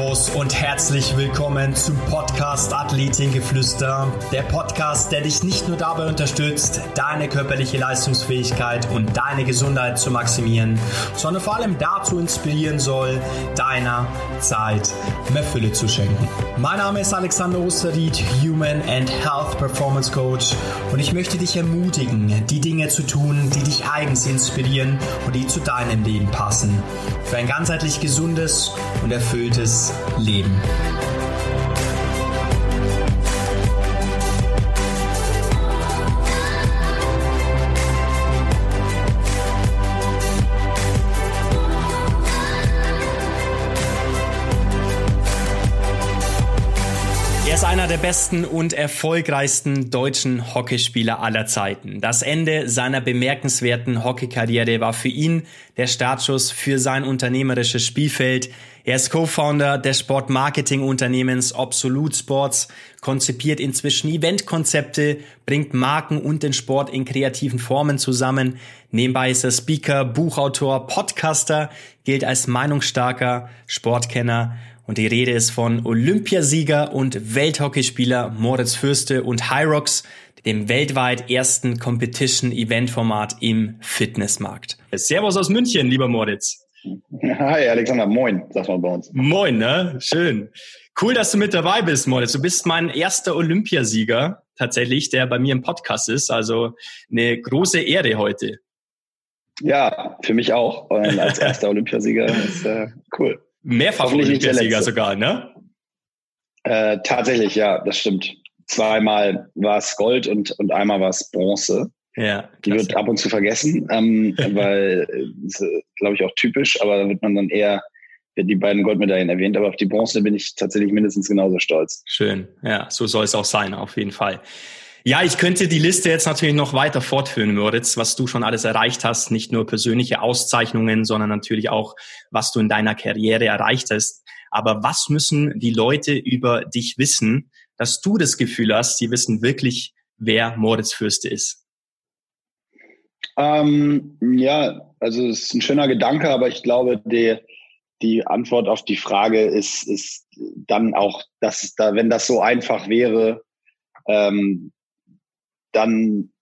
Servus und herzlich willkommen zum Podcast Athletengeflüster. Der Podcast, der dich nicht nur dabei unterstützt, deine körperliche Leistungsfähigkeit und deine Gesundheit zu maximieren, sondern vor allem dazu inspirieren soll, deiner Zeit mehr Fülle zu schenken. Mein Name ist Alexander Osterried, Human and Health Performance Coach und ich möchte dich ermutigen, die Dinge zu tun, die dich eigens inspirieren und die zu deinem Leben passen. Für ein ganzheitlich gesundes und erfülltes Leben. Einer der besten und erfolgreichsten deutschen Hockeyspieler aller Zeiten. Das Ende seiner bemerkenswerten Hockeykarriere war für ihn der Startschuss für sein unternehmerisches Spielfeld. Er ist Co-Founder des Sportmarketing-Unternehmens Absolute Sports, konzipiert inzwischen Eventkonzepte, bringt Marken und den Sport in kreativen Formen zusammen. Nebenbei ist er Speaker, Buchautor, Podcaster, gilt als meinungsstarker Sportkenner und die Rede ist von Olympiasieger und Welthockeyspieler Moritz Fürste und Hyrox, dem weltweit ersten Competition-Event-Format im Fitnessmarkt. Servus aus München, lieber Moritz. Hi, Alexander. Moin, sagt man bei uns. Moin, ne? Schön. Cool, dass du mit dabei bist, Moritz. Du bist mein erster Olympiasieger tatsächlich, der bei mir im Podcast ist. Also eine große Ehre heute. Ja, für mich auch. Und als erster Olympiasieger ist äh, cool. Mehrfach Olympiasieger sogar, ne? Äh, tatsächlich, ja, das stimmt. Zweimal war es Gold und, und einmal war es Bronze. Ja. Die wird ab und zu vergessen, ähm, weil, äh, glaube ich, auch typisch, aber da wird man dann eher die beiden Goldmedaillen erwähnt, aber auf die Bronze bin ich tatsächlich mindestens genauso stolz. Schön, ja, so soll es auch sein, auf jeden Fall. Ja, ich könnte die Liste jetzt natürlich noch weiter fortführen, Moritz, was du schon alles erreicht hast, nicht nur persönliche Auszeichnungen, sondern natürlich auch, was du in deiner Karriere erreicht hast. Aber was müssen die Leute über dich wissen, dass du das Gefühl hast, sie wissen wirklich, wer Moritz Fürste ist? Ähm, ja, also es ist ein schöner Gedanke, aber ich glaube, die, die Antwort auf die Frage ist, ist dann auch, dass da, wenn das so einfach wäre, ähm, dann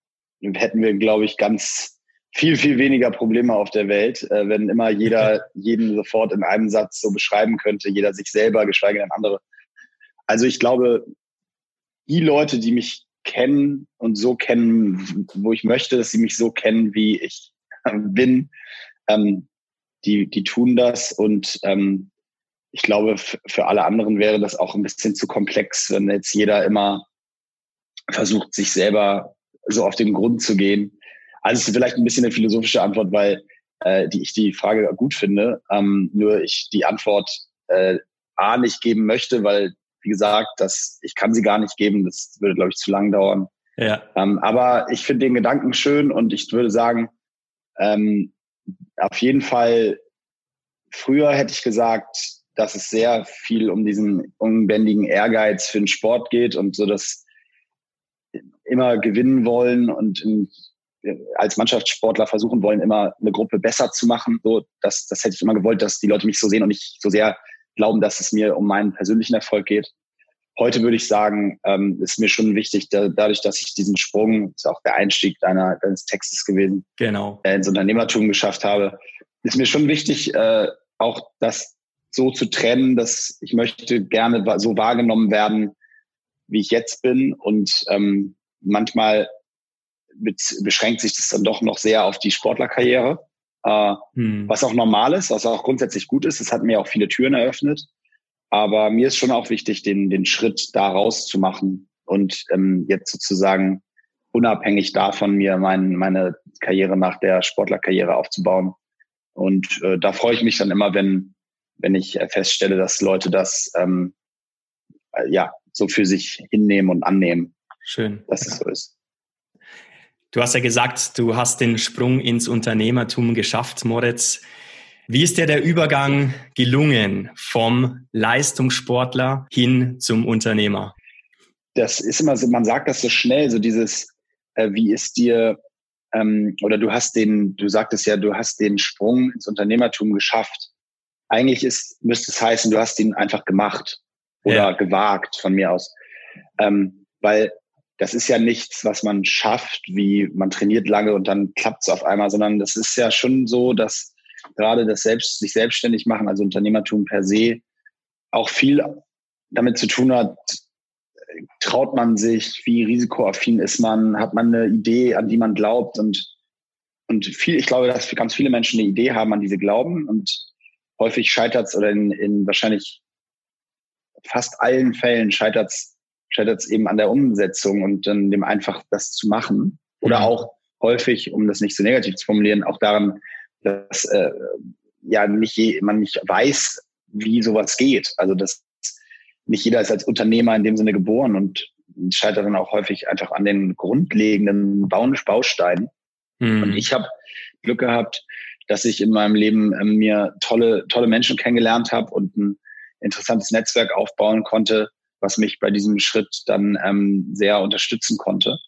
hätten wir, glaube ich, ganz viel, viel weniger Probleme auf der Welt, äh, wenn immer jeder jeden sofort in einem Satz so beschreiben könnte, jeder sich selber, geschweige denn andere. Also ich glaube, die Leute, die mich kennen und so kennen, wo ich möchte, dass sie mich so kennen, wie ich bin, ähm, die, die tun das und ähm, ich glaube, für alle anderen wäre das auch ein bisschen zu komplex, wenn jetzt jeder immer versucht, sich selber so auf den Grund zu gehen. Also es ist vielleicht ein bisschen eine philosophische Antwort, weil äh, die ich die Frage gut finde, ähm, nur ich die Antwort äh, A nicht geben möchte, weil, wie gesagt, das, ich kann sie gar nicht geben, das würde, glaube ich, zu lang dauern. Ja. Ähm, aber ich finde den Gedanken schön und ich würde sagen, ähm, auf jeden Fall, früher hätte ich gesagt, dass es sehr viel um diesen unbändigen Ehrgeiz für den Sport geht und so das immer gewinnen wollen und in, als Mannschaftssportler versuchen wollen, immer eine Gruppe besser zu machen. So, das, das hätte ich immer gewollt, dass die Leute mich so sehen und nicht so sehr glauben, dass es mir um meinen persönlichen Erfolg geht. Heute würde ich sagen, ähm, ist mir schon wichtig, da, dadurch, dass ich diesen Sprung, ist auch der Einstieg deiner, deines Textes gewesen, genau. äh, ins Unternehmertum geschafft habe, ist mir schon wichtig, äh, auch das so zu trennen, dass ich möchte gerne so wahrgenommen werden, wie ich jetzt bin. Und ähm, manchmal mit, beschränkt sich das dann doch noch sehr auf die Sportlerkarriere, äh, hm. was auch normal ist, was auch grundsätzlich gut ist. Es hat mir auch viele Türen eröffnet. Aber mir ist schon auch wichtig, den, den Schritt da rauszumachen und ähm, jetzt sozusagen unabhängig davon mir mein, meine Karriere nach der Sportlerkarriere aufzubauen. Und äh, da freue ich mich dann immer, wenn, wenn ich feststelle, dass Leute das ähm, äh, ja so für sich hinnehmen und annehmen. Schön. Dass es so ist. Du hast ja gesagt, du hast den Sprung ins Unternehmertum geschafft, Moritz. Wie ist dir der Übergang gelungen vom Leistungssportler hin zum Unternehmer? Das ist immer so, man sagt das so schnell, so dieses, äh, wie ist dir, ähm, oder du hast den, du sagtest ja, du hast den Sprung ins Unternehmertum geschafft. eigentlich ist, müsste es heißen, du hast ihn einfach gemacht oder ja. gewagt von mir aus. Ähm, weil das ist ja nichts, was man schafft, wie man trainiert lange und dann klappt es auf einmal, sondern das ist ja schon so, dass gerade das selbst, sich selbstständig machen, also Unternehmertum per se, auch viel damit zu tun hat, traut man sich, wie risikoaffin ist man, hat man eine Idee, an die man glaubt und, und viel, ich glaube, dass ganz viele Menschen eine Idee haben, an diese glauben und häufig scheitert es oder in, in wahrscheinlich fast allen Fällen scheitert es scheitert es eben an der Umsetzung und dann dem einfach das zu machen. Oder mhm. auch häufig, um das nicht so negativ zu formulieren, auch daran, dass äh, ja nicht je, man nicht weiß, wie sowas geht. Also dass nicht jeder ist als Unternehmer in dem Sinne geboren und scheitert dann auch häufig einfach an den grundlegenden Bausteinen. Mhm. Und ich habe Glück gehabt, dass ich in meinem Leben äh, mir tolle, tolle Menschen kennengelernt habe und ein interessantes Netzwerk aufbauen konnte, was mich bei diesem Schritt dann ähm, sehr unterstützen konnte.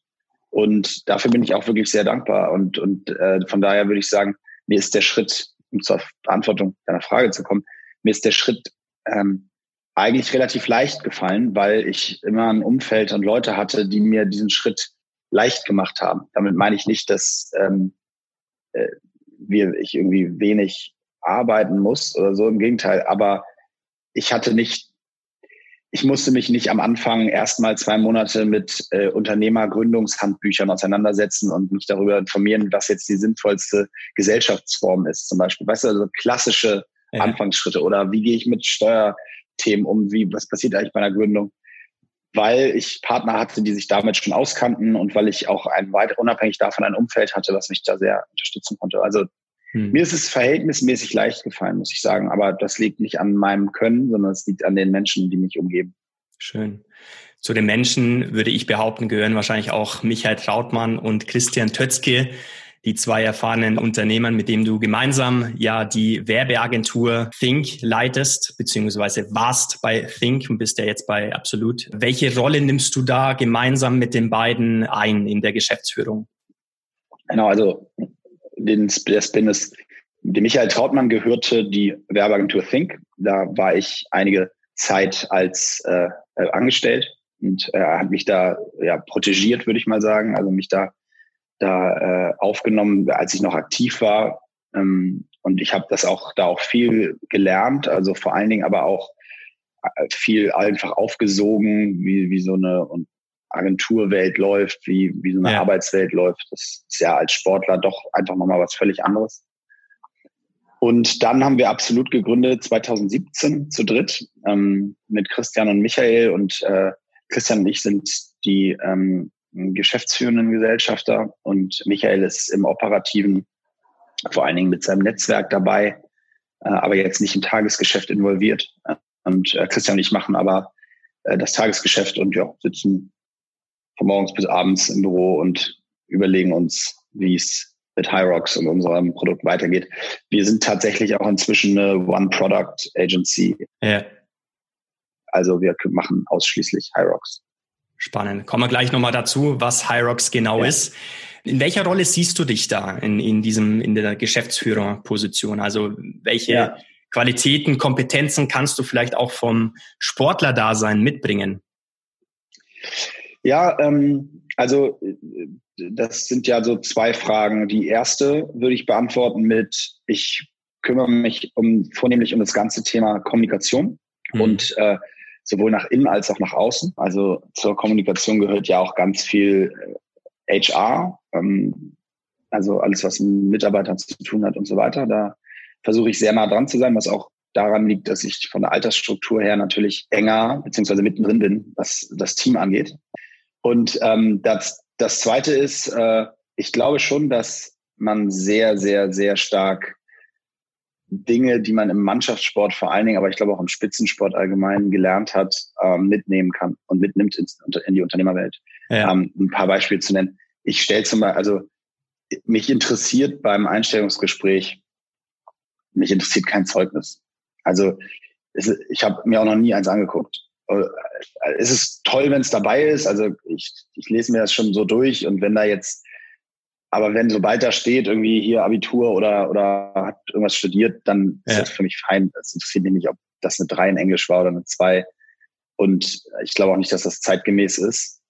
Und dafür bin ich auch wirklich sehr dankbar. Und, und äh, von daher würde ich sagen, mir ist der Schritt, um zur Beantwortung deiner Frage zu kommen, mir ist der Schritt ähm, eigentlich relativ leicht gefallen, weil ich immer ein Umfeld und Leute hatte, die mir diesen Schritt leicht gemacht haben. Damit meine ich nicht, dass ähm, äh, wir, ich irgendwie wenig arbeiten muss oder so. Im Gegenteil. Aber ich hatte nicht ich musste mich nicht am Anfang erstmal zwei Monate mit äh, Unternehmergründungshandbüchern auseinandersetzen und mich darüber informieren, was jetzt die sinnvollste Gesellschaftsform ist, zum Beispiel. Weißt du, also klassische ja. Anfangsschritte oder wie gehe ich mit Steuerthemen um, wie, was passiert eigentlich bei einer Gründung? Weil ich Partner hatte, die sich damit schon auskannten und weil ich auch ein weit unabhängig davon ein Umfeld hatte, was mich da sehr unterstützen konnte. Also hm. Mir ist es verhältnismäßig leicht gefallen, muss ich sagen. Aber das liegt nicht an meinem Können, sondern es liegt an den Menschen, die mich umgeben. Schön. Zu den Menschen würde ich behaupten, gehören wahrscheinlich auch Michael Trautmann und Christian Tötzke, die zwei erfahrenen Unternehmern, mit denen du gemeinsam ja die Werbeagentur Think leitest, beziehungsweise warst bei Think und bist ja jetzt bei Absolut. Welche Rolle nimmst du da gemeinsam mit den beiden ein in der Geschäftsführung? Genau, also den, der Spin ist, dem Michael Trautmann gehörte die Werbeagentur Think. Da war ich einige Zeit als äh, äh angestellt und er äh, hat mich da ja protegiert, würde ich mal sagen, also mich da da äh, aufgenommen, als ich noch aktiv war. Ähm, und ich habe das auch da auch viel gelernt, also vor allen Dingen aber auch äh, viel einfach aufgesogen, wie, wie so eine und Agenturwelt läuft, wie, wie so eine ja. Arbeitswelt läuft. Das ist ja als Sportler doch einfach nochmal was völlig anderes. Und dann haben wir absolut gegründet 2017 zu dritt ähm, mit Christian und Michael und äh, Christian und ich sind die ähm, geschäftsführenden Gesellschafter und Michael ist im operativen vor allen Dingen mit seinem Netzwerk dabei, äh, aber jetzt nicht im Tagesgeschäft involviert. Und äh, Christian und ich machen aber äh, das Tagesgeschäft und ja, sitzen von morgens bis abends im Büro und überlegen uns, wie es mit Hyrox und unserem Produkt weitergeht. Wir sind tatsächlich auch inzwischen eine One-Product-Agency. Ja. Also wir machen ausschließlich Hyrox. Spannend. Kommen wir gleich nochmal dazu, was Hyrox genau ja. ist. In welcher Rolle siehst du dich da in, in diesem, in der Geschäftsführerposition? Also welche ja. Qualitäten, Kompetenzen kannst du vielleicht auch vom Sportler-Dasein mitbringen? Ja, ähm, also äh, das sind ja so zwei Fragen. Die erste würde ich beantworten mit, ich kümmere mich um vornehmlich um das ganze Thema Kommunikation mhm. und äh, sowohl nach innen als auch nach außen. Also zur Kommunikation gehört ja auch ganz viel HR, äh, ähm, also alles, was mit Mitarbeitern zu tun hat und so weiter. Da versuche ich sehr nah dran zu sein, was auch daran liegt, dass ich von der Altersstruktur her natürlich enger beziehungsweise mittendrin bin, was das Team angeht. Und ähm, das, das Zweite ist, äh, ich glaube schon, dass man sehr, sehr, sehr stark Dinge, die man im Mannschaftssport vor allen Dingen, aber ich glaube auch im Spitzensport allgemein gelernt hat, ähm, mitnehmen kann und mitnimmt ins, in die Unternehmerwelt. Ja. Ähm, ein paar Beispiele zu nennen. Ich stelle zum Beispiel, also mich interessiert beim Einstellungsgespräch, mich interessiert kein Zeugnis. Also es, ich habe mir auch noch nie eins angeguckt. Es ist toll, wenn es dabei ist. Also ich, ich lese mir das schon so durch und wenn da jetzt aber wenn sobald da steht, irgendwie hier Abitur oder, oder hat irgendwas studiert, dann ja. ist das für mich fein. Es interessiert mich nicht, ob das eine 3 in Englisch war oder eine 2. Und ich glaube auch nicht, dass das zeitgemäß ist.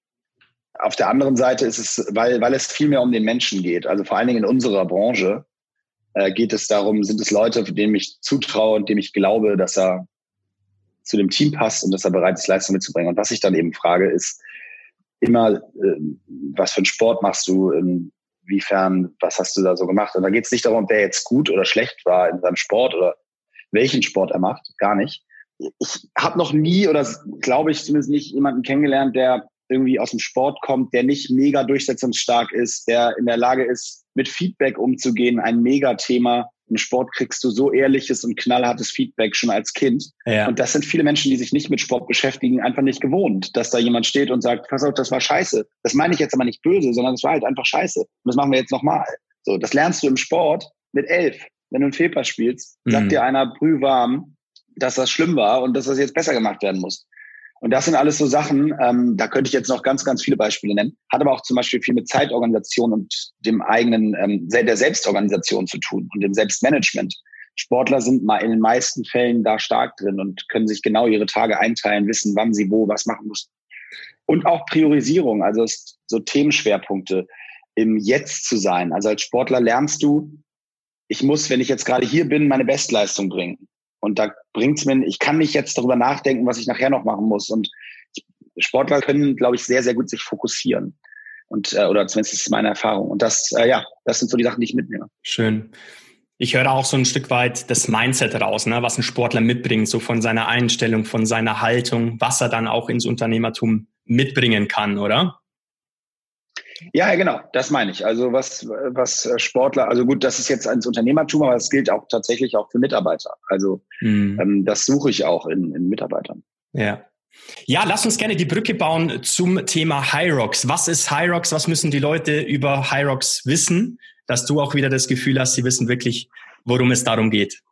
Auf der anderen Seite ist es, weil, weil es viel mehr um den Menschen geht, also vor allen Dingen in unserer Branche, äh, geht es darum, sind es Leute, denen ich zutraue und dem ich glaube, dass er zu dem Team passt und dass er bereit ist, Leistung mitzubringen. Und was ich dann eben frage, ist immer, äh, was für einen Sport machst du, inwiefern, was hast du da so gemacht? Und da geht es nicht darum, wer jetzt gut oder schlecht war in seinem Sport oder welchen Sport er macht, gar nicht. Ich habe noch nie oder glaube ich zumindest nicht jemanden kennengelernt, der irgendwie aus dem Sport kommt, der nicht mega durchsetzungsstark ist, der in der Lage ist, mit Feedback umzugehen, ein Megathema. Im Sport kriegst du so ehrliches und knallhartes Feedback schon als Kind. Ja. Und das sind viele Menschen, die sich nicht mit Sport beschäftigen, einfach nicht gewohnt, dass da jemand steht und sagt, pass auf, das war scheiße. Das meine ich jetzt aber nicht böse, sondern das war halt einfach scheiße. Und das machen wir jetzt nochmal. So, das lernst du im Sport mit elf. Wenn du einen Fehlpass spielst, sagt mhm. dir einer brühwarm, dass das schlimm war und dass das jetzt besser gemacht werden muss. Und das sind alles so Sachen, ähm, da könnte ich jetzt noch ganz, ganz viele Beispiele nennen. Hat aber auch zum Beispiel viel mit Zeitorganisation und dem eigenen, ähm, der Selbstorganisation zu tun und dem Selbstmanagement. Sportler sind mal in den meisten Fällen da stark drin und können sich genau ihre Tage einteilen, wissen, wann sie wo was machen müssen. Und auch Priorisierung, also so Themenschwerpunkte im Jetzt zu sein. Also als Sportler lernst du, ich muss, wenn ich jetzt gerade hier bin, meine Bestleistung bringen. Und da bringt's mir, ich kann nicht jetzt darüber nachdenken, was ich nachher noch machen muss. Und Sportler können, glaube ich, sehr, sehr gut sich fokussieren. Und, äh, oder zumindest ist es meine Erfahrung. Und das, äh, ja, das sind so die Sachen, die ich mitnehme. Schön. Ich höre auch so ein Stück weit das Mindset raus, ne, was ein Sportler mitbringt, so von seiner Einstellung, von seiner Haltung, was er dann auch ins Unternehmertum mitbringen kann, oder? Ja, genau, das meine ich. Also was, was Sportler, also gut, das ist jetzt ans Unternehmertum, aber das gilt auch tatsächlich auch für Mitarbeiter. Also mhm. ähm, das suche ich auch in, in Mitarbeitern. Ja. Ja, lass uns gerne die Brücke bauen zum Thema Hyrox. Was ist Hyrox? Was müssen die Leute über Hyrox wissen, dass du auch wieder das Gefühl hast, sie wissen wirklich, worum es darum geht?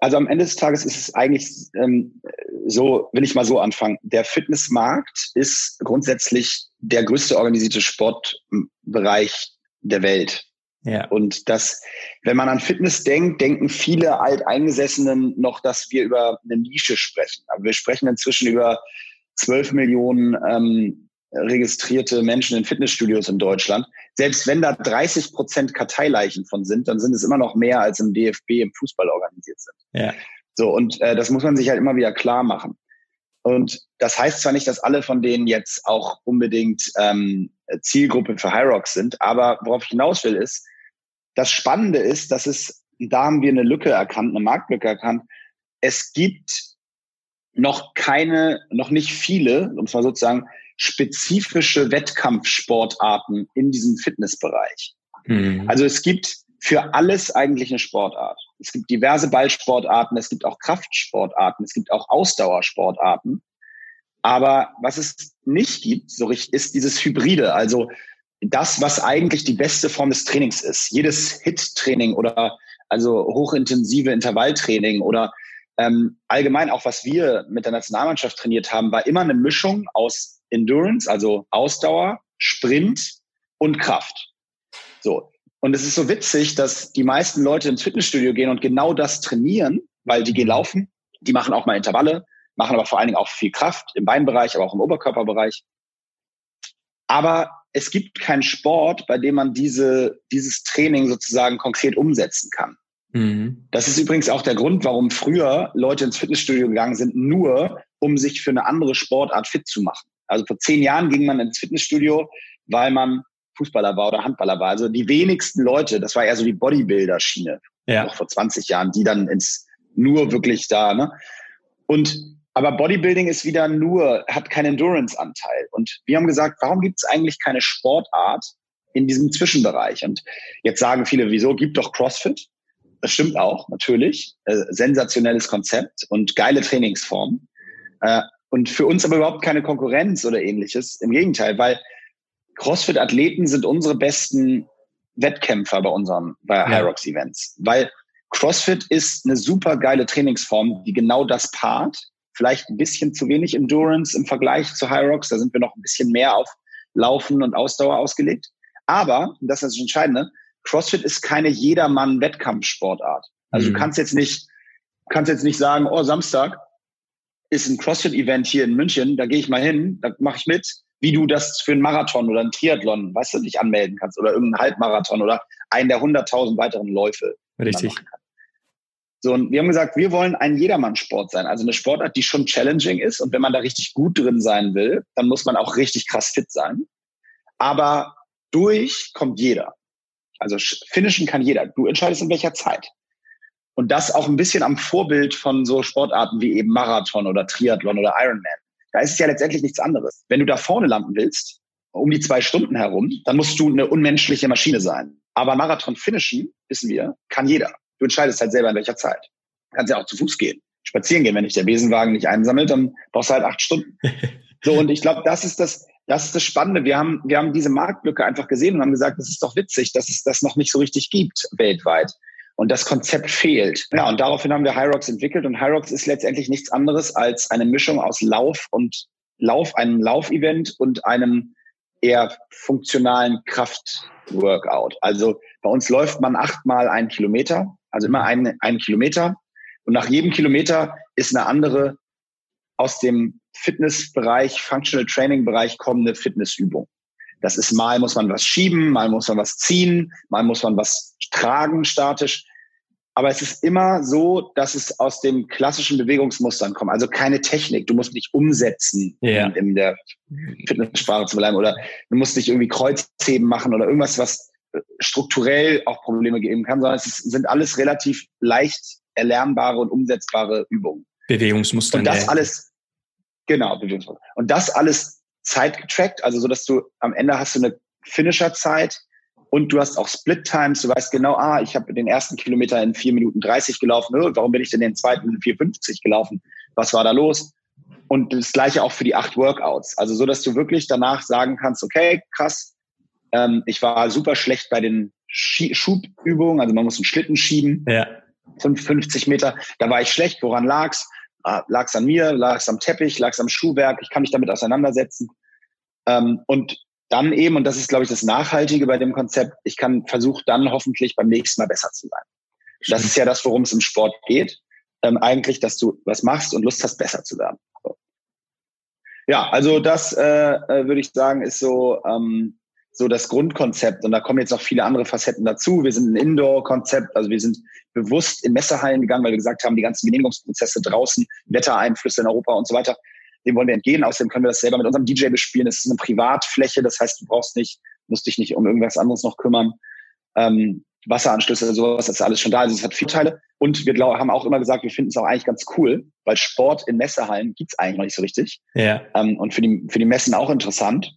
Also am Ende des Tages ist es eigentlich ähm, so, will ich mal so anfangen. Der Fitnessmarkt ist grundsätzlich der größte organisierte Sportbereich der Welt. Ja. Und das, wenn man an Fitness denkt, denken viele Alteingesessenen noch, dass wir über eine Nische sprechen. Aber wir sprechen inzwischen über 12 Millionen ähm, registrierte Menschen in Fitnessstudios in Deutschland. Selbst wenn da 30 Prozent Karteileichen von sind, dann sind es immer noch mehr als im DFB im Fußball organisiert sind. Ja. So, und äh, das muss man sich halt immer wieder klar machen. Und das heißt zwar nicht, dass alle von denen jetzt auch unbedingt ähm, Zielgruppe für Hyrox sind, aber worauf ich hinaus will, ist, das Spannende ist, dass es, da haben wir eine Lücke erkannt, eine Marktlücke erkannt. Es gibt noch keine, noch nicht viele, um es mal sozusagen, spezifische Wettkampfsportarten in diesem Fitnessbereich. Mhm. Also es gibt für alles eigentlich eine Sportart. Es gibt diverse Ballsportarten, es gibt auch Kraftsportarten, es gibt auch Ausdauersportarten. Aber was es nicht gibt, so richtig, ist dieses Hybride, also das, was eigentlich die beste Form des Trainings ist. Jedes HIT-Training oder also hochintensive Intervalltraining oder ähm, allgemein auch was wir mit der Nationalmannschaft trainiert haben, war immer eine Mischung aus Endurance, also Ausdauer, Sprint und Kraft. So. Und es ist so witzig, dass die meisten Leute ins Fitnessstudio gehen und genau das trainieren, weil die gehen mhm. laufen, die machen auch mal Intervalle, machen aber vor allen Dingen auch viel Kraft im Beinbereich, aber auch im Oberkörperbereich. Aber es gibt keinen Sport, bei dem man diese, dieses Training sozusagen konkret umsetzen kann. Mhm. Das ist übrigens auch der Grund, warum früher Leute ins Fitnessstudio gegangen sind, nur um sich für eine andere Sportart fit zu machen. Also vor zehn Jahren ging man ins Fitnessstudio, weil man Fußballer war oder Handballer war. Also die wenigsten Leute, das war eher so die Bodybuilder-Schiene, ja. noch vor 20 Jahren, die dann ins nur wirklich da, ne? Und aber Bodybuilding ist wieder nur, hat keinen Endurance-Anteil. Und wir haben gesagt, warum gibt es eigentlich keine Sportart in diesem Zwischenbereich? Und jetzt sagen viele, wieso gibt doch CrossFit? Das stimmt auch, natürlich. Äh, sensationelles Konzept und geile Trainingsform. Äh, und für uns aber überhaupt keine Konkurrenz oder ähnliches. Im Gegenteil, weil CrossFit-Athleten sind unsere besten Wettkämpfer bei unseren bei ja. Hyrox-Events. Weil CrossFit ist eine super geile Trainingsform, die genau das paart. Vielleicht ein bisschen zu wenig Endurance im Vergleich zu Hyrox. Da sind wir noch ein bisschen mehr auf Laufen und Ausdauer ausgelegt. Aber, das ist das Entscheidende, CrossFit ist keine jedermann-Wettkampfsportart. Also mhm. du kannst jetzt nicht, kannst jetzt nicht sagen, oh, Samstag ist ein CrossFit-Event hier in München, da gehe ich mal hin, da mache ich mit, wie du das für einen Marathon oder einen Triathlon, weißt du, dich anmelden kannst oder irgendeinen Halbmarathon oder einen der 100.000 weiteren Läufe. Richtig. So, und wir haben gesagt, wir wollen ein Jedermann-Sport sein. Also eine Sportart, die schon challenging ist. Und wenn man da richtig gut drin sein will, dann muss man auch richtig krass fit sein. Aber durch kommt jeder. Also finishen kann jeder. Du entscheidest in welcher Zeit. Und das auch ein bisschen am Vorbild von so Sportarten wie eben Marathon oder Triathlon oder Ironman. Da ist es ja letztendlich nichts anderes. Wenn du da vorne landen willst, um die zwei Stunden herum, dann musst du eine unmenschliche Maschine sein. Aber Marathon finishen, wissen wir, kann jeder. Du entscheidest halt selber in welcher Zeit. Du kannst ja auch zu Fuß gehen, spazieren gehen. Wenn dich der Besenwagen nicht einsammelt, dann brauchst du halt acht Stunden. So, und ich glaube, das ist das, das ist das Spannende. Wir haben, wir haben diese Marktlücke einfach gesehen und haben gesagt, das ist doch witzig, dass es das noch nicht so richtig gibt weltweit. Und das Konzept fehlt. Ja, und daraufhin haben wir Hyrox entwickelt und Hyrox ist letztendlich nichts anderes als eine Mischung aus Lauf und Lauf, einem Laufevent und einem eher funktionalen Kraftworkout. Also bei uns läuft man achtmal einen Kilometer, also immer einen, einen Kilometer. Und nach jedem Kilometer ist eine andere aus dem Fitnessbereich, Functional Training Bereich kommende Fitnessübung. Das ist mal muss man was schieben, mal muss man was ziehen, mal muss man was tragen statisch. Aber es ist immer so, dass es aus den klassischen Bewegungsmustern kommt. Also keine Technik. Du musst nicht umsetzen, ja. in, in, der Fitnesssprache zu bleiben. Oder du musst nicht irgendwie Kreuzheben machen oder irgendwas, was strukturell auch Probleme geben kann, sondern es sind alles relativ leicht erlernbare und umsetzbare Übungen. Bewegungsmuster. Und das alles, genau, Bewegungsmuster. Und das alles zeitgetrackt, also so, dass du am Ende hast du eine Finisher-Zeit, und du hast auch Split Times. Du weißt genau, ah, ich habe den ersten Kilometer in vier Minuten 30 gelaufen. Oh, warum bin ich denn den zweiten in 4,50 gelaufen? Was war da los? Und das gleiche auch für die acht Workouts. Also so, dass du wirklich danach sagen kannst, okay, krass, ähm, ich war super schlecht bei den Schie Schubübungen. Also man muss einen Schlitten schieben. Ja. 50 Meter. Da war ich schlecht. Woran lag's? Ah, lag's an mir? Lag's am Teppich? Lag's am Schuhwerk? Ich kann mich damit auseinandersetzen. Ähm, und dann eben, und das ist, glaube ich, das Nachhaltige bei dem Konzept, ich kann versuchen, dann hoffentlich beim nächsten Mal besser zu sein. Das ist ja das, worum es im Sport geht. Ähm, eigentlich, dass du was machst und Lust hast, besser zu werden. So. Ja, also das äh, äh, würde ich sagen, ist so, ähm, so das Grundkonzept. Und da kommen jetzt noch viele andere Facetten dazu. Wir sind ein Indoor-Konzept, also wir sind bewusst in Messehallen gegangen, weil wir gesagt haben, die ganzen Genehmigungsprozesse draußen, Wettereinflüsse in Europa und so weiter, dem wollen wir entgehen. Außerdem können wir das selber mit unserem DJ bespielen. Es ist eine Privatfläche, das heißt, du brauchst nicht, musst dich nicht um irgendwas anderes noch kümmern. Ähm, Wasseranschlüsse, sowas, das ist alles schon da. Also es hat Vorteile. Und wir glaub, haben auch immer gesagt, wir finden es auch eigentlich ganz cool, weil Sport in Messehallen gibt's eigentlich noch nicht so richtig. Ja. Ähm, und für die, für die Messen auch interessant.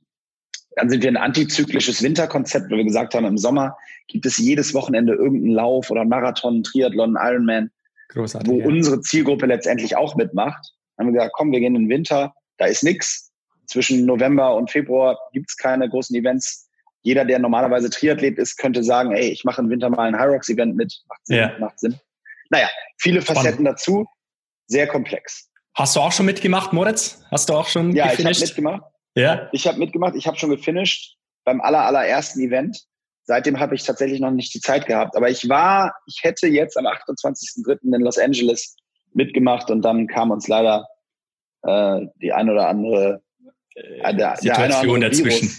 Dann sind wir ein antizyklisches Winterkonzept, wo wir gesagt haben, im Sommer gibt es jedes Wochenende irgendeinen Lauf oder Marathon, Triathlon, Ironman, Großartig, wo ja. unsere Zielgruppe letztendlich auch mitmacht haben wir gesagt, komm, wir gehen in den Winter, da ist nichts. Zwischen November und Februar gibt's keine großen Events. Jeder, der normalerweise Triathlet ist, könnte sagen, ey, ich mache im Winter mal ein Hyrox-Event mit. Macht Sinn, ja. macht Sinn. Naja, viele Spannend. Facetten dazu, sehr komplex. Hast du auch schon mitgemacht, Moritz? Hast du auch schon Ja, gefinisht? ich habe mitgemacht. Ja. Ich habe mitgemacht, ich habe schon gefinisht beim aller, allerersten Event. Seitdem habe ich tatsächlich noch nicht die Zeit gehabt. Aber ich war, ich hätte jetzt am 28.03. in Los Angeles mitgemacht und dann kam uns leider äh, die ein oder andere äh, der, Situation der dazwischen.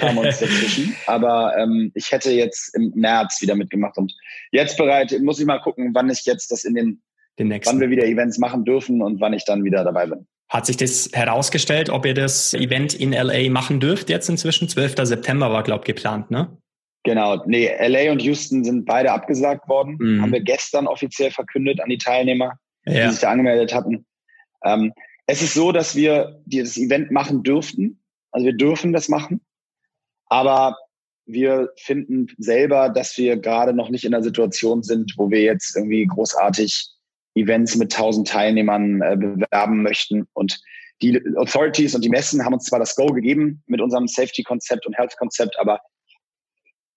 kam uns dazwischen. Aber ähm, ich hätte jetzt im März wieder mitgemacht und jetzt bereit, muss ich mal gucken, wann ich jetzt das in den, den wann wir wieder Events machen dürfen und wann ich dann wieder dabei bin. Hat sich das herausgestellt, ob ihr das Event in LA machen dürft jetzt inzwischen? 12. September war, glaube ich, geplant, ne? Genau, nee, LA und Houston sind beide abgesagt worden. Mhm. Haben wir gestern offiziell verkündet an die Teilnehmer ja. die sich da angemeldet hatten. Ähm, es ist so, dass wir das Event machen dürften. Also wir dürfen das machen. Aber wir finden selber, dass wir gerade noch nicht in der Situation sind, wo wir jetzt irgendwie großartig Events mit tausend Teilnehmern äh, bewerben möchten. Und die Authorities und die Messen haben uns zwar das Go gegeben mit unserem Safety-Konzept und Health-Konzept, aber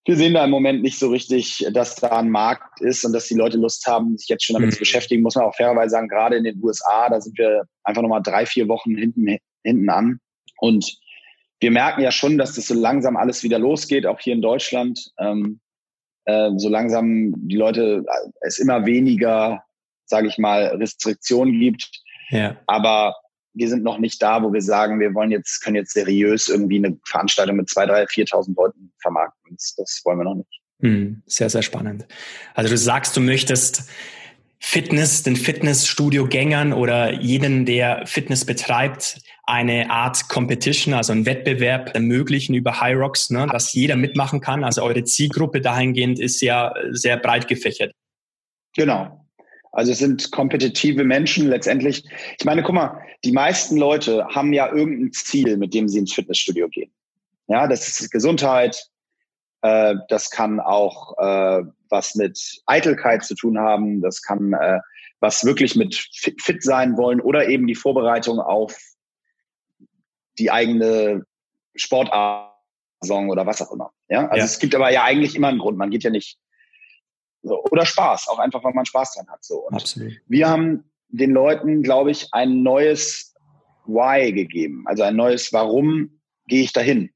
wir sehen da im Moment nicht so richtig, dass da ein Markt ist und dass die Leute Lust haben, sich jetzt schon damit mhm. zu beschäftigen. Muss man auch fairerweise sagen, gerade in den USA, da sind wir einfach nochmal drei, vier Wochen hinten, hinten an. Und wir merken ja schon, dass das so langsam alles wieder losgeht, auch hier in Deutschland. Ähm, äh, so langsam die Leute, äh, es immer weniger, sage ich mal, Restriktionen gibt. Ja. Aber wir sind noch nicht da, wo wir sagen, wir wollen jetzt, können jetzt seriös irgendwie eine Veranstaltung mit zwei, drei, 4.000 Leuten vermarkten. Das, das wollen wir noch nicht. Hm, sehr, sehr spannend. Also du sagst, du möchtest Fitness, den Fitnessstudio-Gängern oder jeden, der Fitness betreibt, eine Art Competition, also einen Wettbewerb ermöglichen über High Rocks, ne, dass jeder mitmachen kann. Also eure Zielgruppe dahingehend ist ja sehr breit gefächert. Genau. Also es sind kompetitive Menschen letztendlich. Ich meine, guck mal, die meisten Leute haben ja irgendein Ziel, mit dem sie ins Fitnessstudio gehen. Ja, das ist Gesundheit. Äh, das kann auch äh, was mit Eitelkeit zu tun haben. Das kann äh, was wirklich mit fit, fit sein wollen oder eben die Vorbereitung auf die eigene Sportsaison oder was auch immer. Ja, also ja. es gibt aber ja eigentlich immer einen Grund. Man geht ja nicht so, oder Spaß, auch einfach, weil man Spaß dran hat. So. Und Absolut. Wir haben den Leuten, glaube ich, ein neues Why gegeben, also ein neues Warum gehe ich dahin,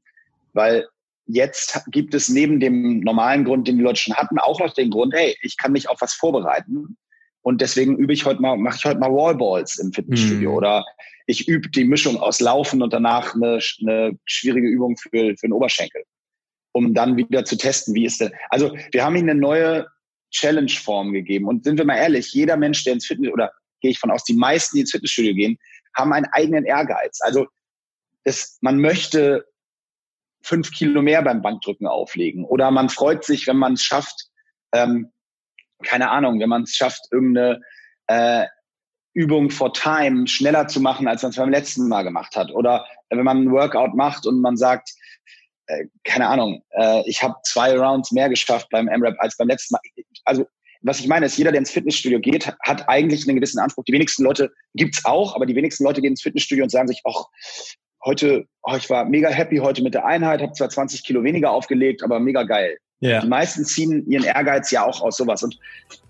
weil jetzt gibt es neben dem normalen Grund, den die Leute schon hatten, auch noch den Grund, hey, ich kann mich auf was vorbereiten und deswegen übe ich heute mal, mache ich heute mal Wallballs im Fitnessstudio mhm. oder ich übe die Mischung aus Laufen und danach eine, eine schwierige Übung für, für den Oberschenkel, um dann wieder zu testen, wie ist denn. Also wir haben ihnen eine neue Challenge-Form gegeben. Und sind wir mal ehrlich, jeder Mensch, der ins Fitness, oder gehe ich von aus, die meisten, die ins Fitnessstudio gehen, haben einen eigenen Ehrgeiz. Also das, man möchte fünf Kilo mehr beim Bankdrücken auflegen. Oder man freut sich, wenn man es schafft, ähm, keine Ahnung, wenn man es schafft, irgendeine äh, Übung for Time schneller zu machen, als man es beim letzten Mal gemacht hat. Oder wenn man ein Workout macht und man sagt, äh, keine Ahnung, äh, ich habe zwei Rounds mehr geschafft beim MRAP als beim letzten Mal. Also was ich meine ist, jeder, der ins Fitnessstudio geht, hat eigentlich einen gewissen Anspruch. Die wenigsten Leute gibt's auch, aber die wenigsten Leute gehen ins Fitnessstudio und sagen sich, ach, heute, oh, ich war mega happy heute mit der Einheit, habe zwar 20 Kilo weniger aufgelegt, aber mega geil. Yeah. Die meisten ziehen ihren Ehrgeiz ja auch aus sowas. Und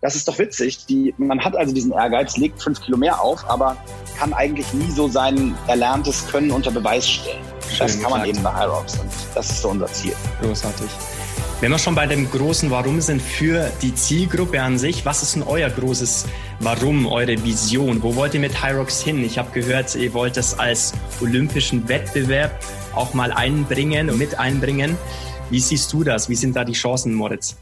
das ist doch witzig. Die, man hat also diesen Ehrgeiz, legt fünf Kilo mehr auf, aber kann eigentlich nie so sein erlerntes Können unter Beweis stellen. Schön das kann man eben bei High Rocks und das ist so unser Ziel. Großartig. Wenn wir schon bei dem großen Warum sind für die Zielgruppe an sich, was ist denn euer großes Warum, eure Vision? Wo wollt ihr mit Rocks hin? Ich habe gehört, ihr wollt es als olympischen Wettbewerb auch mal einbringen und mit einbringen. Wie siehst du das? Wie sind da die Chancen, Moritz?